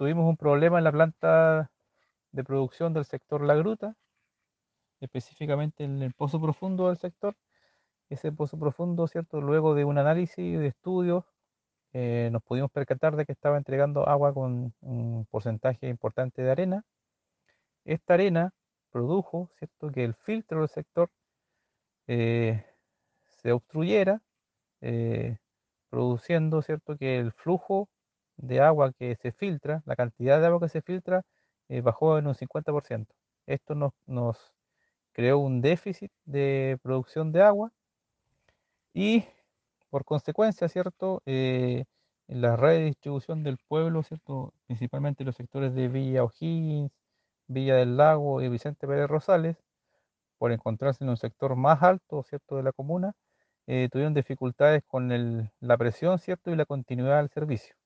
tuvimos un problema en la planta de producción del sector La Gruta, específicamente en el pozo profundo del sector. Ese pozo profundo, ¿cierto? Luego de un análisis de estudios, eh, nos pudimos percatar de que estaba entregando agua con un porcentaje importante de arena. Esta arena produjo, ¿cierto?, que el filtro del sector eh, se obstruyera, eh, produciendo, ¿cierto?, que el flujo de agua que se filtra, la cantidad de agua que se filtra, bajó en un 50%. Esto nos, creó un déficit de producción de agua y por consecuencia, ¿cierto? Eh, la red de distribución del pueblo, ¿cierto? Principalmente los sectores de Villa O'Higgins, Villa del Lago y Vicente Pérez Rosales, por encontrarse en un sector más alto, ¿cierto? De la comuna, eh, tuvieron dificultades con la presión, ¿cierto? Y la continuidad del servicio.